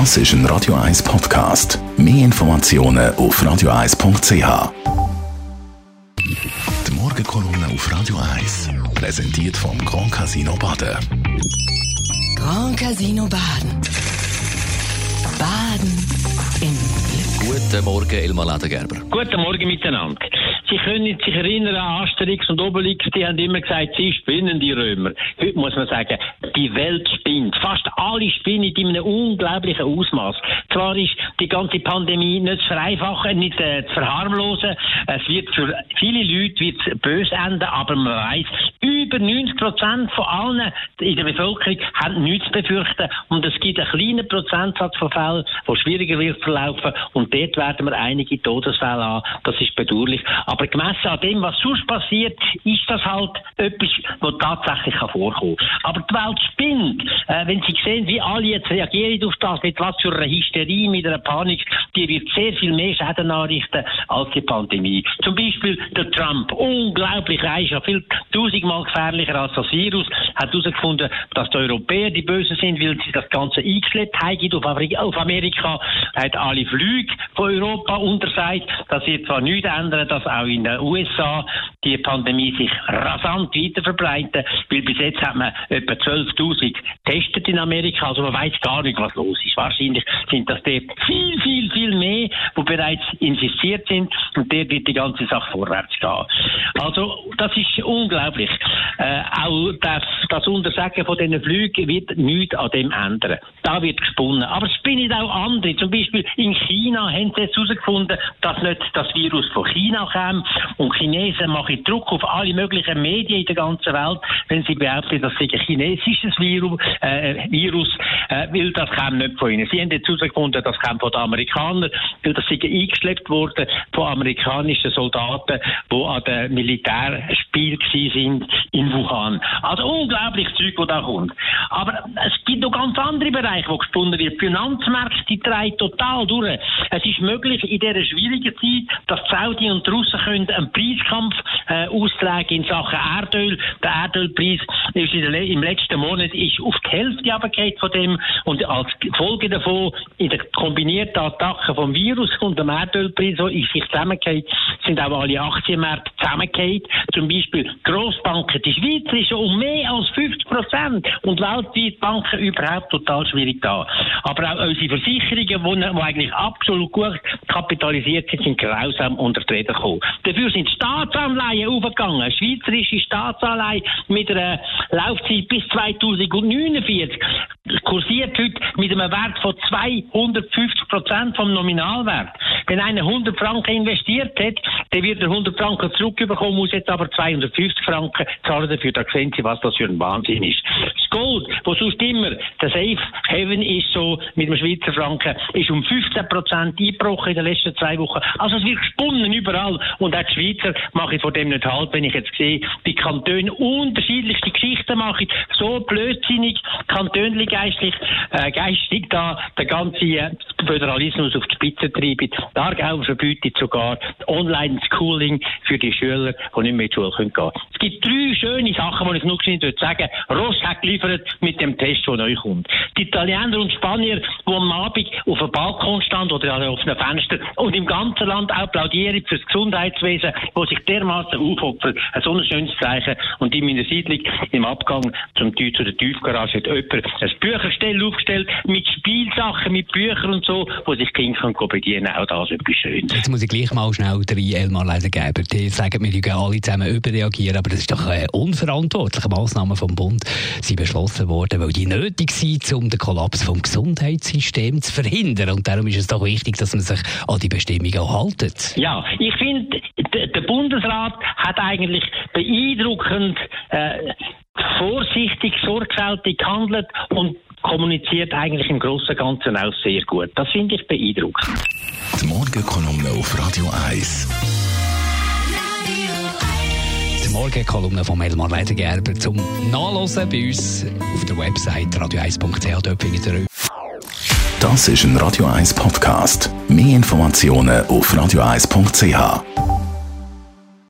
Das ist ein Radio 1 Podcast. Mehr Informationen auf radio1.ch. Die Morgenkolumne auf Radio 1 präsentiert vom Grand Casino Baden. Grand Casino Baden. Baden im Glück. Guten Morgen, Elmar Ledergerber. Guten Morgen miteinander. Sie können sich erinnern an Asterix und Obelix, die haben immer gesagt, sie spinnen, die Römer. Heute muss man sagen, die Welt spinnt. Fast alle spinnen in einem unglaublichen Ausmaß. Zwar ist die ganze Pandemie nicht zu vereinfachen, nicht äh, zu verharmlosen. Es wird für viele Leute wird's böse enden, aber man weiß, über 90 Prozent von allen in der Bevölkerung haben nichts zu befürchten und es gibt einen kleinen Prozentsatz von Fällen, die schwieriger wird verlaufen und dort werden wir einige Todesfälle haben. Das ist bedauerlich. Aber gemessen an dem, was sonst passiert, ist das halt etwas, was tatsächlich kann. Aber die Welt spinnt. Äh, wenn Sie sehen, wie alle jetzt reagieren auf das, mit was für einer Hysterie, mit einer Panik, die wird sehr viel mehr Schäden anrichten als die Pandemie. Zum Beispiel der Trump. Unglaublich, ist ja viel tausendmal gefährlicher als das Virus. Hat herausgefunden, dass die Europäer die Bösen sind, weil sie das Ganze eingeschleppt haben auf Amerika. Er hat alle Flüge von Europa untersagt. Das wird zwar nichts ändern, dass auch in den USA die Pandemie sich rasant weiter verbreitet, weil bis jetzt hat man etwa 12.000 getestet in Amerika, also man weiß gar nicht, was los ist. Wahrscheinlich sind das dort viel, viel, viel mehr, die bereits infiziert sind und der wird die ganze Sache vorwärts gehen. Also das ist unglaublich. Äh, auch das, das Untersagen von diesen Flügen wird nichts an dem ändern. Da wird gesponnen. Aber es spinnen auch andere. Zum Beispiel in China haben sie jetzt herausgefunden, dass nicht das Virus von China kam. Und Chinesen machen Druck auf alle möglichen Medien in der ganzen Welt, wenn sie behaupten, das sei ein chinesisches Virus, äh, Virus äh, weil das kam nicht von ihnen. Sie haben jetzt herausgefunden, das kam von den Amerikanern, weil das sei eingeschleppt worden von amerikanischen Soldaten, die an den Militärspielen sind in Wuhan. Also unglaublich Zeug, das da kommt. Aber es gibt noch ganz andere Bereiche, wo gesponnen wird. Die Finanzmärkte, die drehen total durch. Es ist möglich, in dieser schwierigen Zeit, dass die Saudi und die Russen können einen Preiskampf äh, austragen in Sachen Erdöl. Der Erdölpreis ist der, im letzten Monat ist auf die Hälfte runtergefallen von dem und als Folge davon in der kombinierten Attacke vom Virus und dem Erdölpreis, in sich zusammengefallen, sind auch alle Aktienmärkte zusammengefallen. Zum Beispiel Grossbanken, die Schweizer um mehr als 50 Prozent und weltweit Banken überhaupt total schwierig da. Aber auch unsere Versicherungen, die, eigentlich absolut gut kapitalisiert sind, sind grausam unter die Räder gekommen. Dafür sind Staatsanleihen aufgegangen. Schweizerische Staatsanleihen mit einer Laufzeit bis 2049 kursiert heute mit einem Wert von 250 Prozent vom Nominalwert. Wenn einer 100 Franken investiert hat, dann wird er 100 Franken zurückbekommen, muss jetzt aber 250 Franken zahlen dafür. Da sehen Sie, was das für ein Wahnsinn ist. Gold, wo sonst immer der Safe Haven ist, so mit dem Schweizer Franken, ist um 15 Prozent eingebrochen in den letzten zwei Wochen. Also es wird gesponnen überall. Und auch die Schweizer mache ich vor dem nicht halt, wenn ich jetzt sehe, die Kantone unterschiedlichste Geschichten machen, so blödsinnig, kantönlich geistlich, äh, geistig da der ganze äh, Föderalismus auf die Spitze treiben. Die Aargau verbietet sogar Online-Schooling für die Schüler, die nicht mehr in die Schule gehen können. Es gibt drei schöne Sachen, die ich noch schnell sagen Ross hat mit dem Test, der neu kommt. Die Italiener und Spanier, die am Abend auf einem Balkon standen oder auf einem Fenster und im ganzen Land applaudieren für das Gesundheitswesen, wo sich dermaßen aufopfert. Ein so ein schönes Zeichen. Und in meiner Siedlung, im Abgang zum, zu der Tiefgarage, hat jemand ein Bücherstell aufgestellt mit Spielsachen, mit Büchern und so, wo sich Kinder können bedienen Auch das ist etwas Schönes. Jetzt muss ich gleich mal schnell drei Elmar Leisengeber. Die sagen, wir können alle zusammen überreagieren, aber das ist doch eine unverantwortliche Massnahme vom Bund. Sie beschlossen worden, weil die nötig sind, um den Kollaps vom Gesundheitssystems zu verhindern. Und darum ist es doch wichtig, dass man sich an die Bestimmungen auch haltet. Ja, ich finde, der Bundesrat hat eigentlich beeindruckend äh, vorsichtig, sorgfältig gehandelt und kommuniziert eigentlich im Großen und Ganzen auch sehr gut. Das finde ich beeindruckend. Die Morgenkolumne auf Radio 1. Die Morgenkolumne von Elmar Ledergerber zum Nachlesen bei uns auf der Website radio1.ch. Dort findet ihr Das ist ein Radio 1 Podcast. Mehr Informationen auf radio1.ch.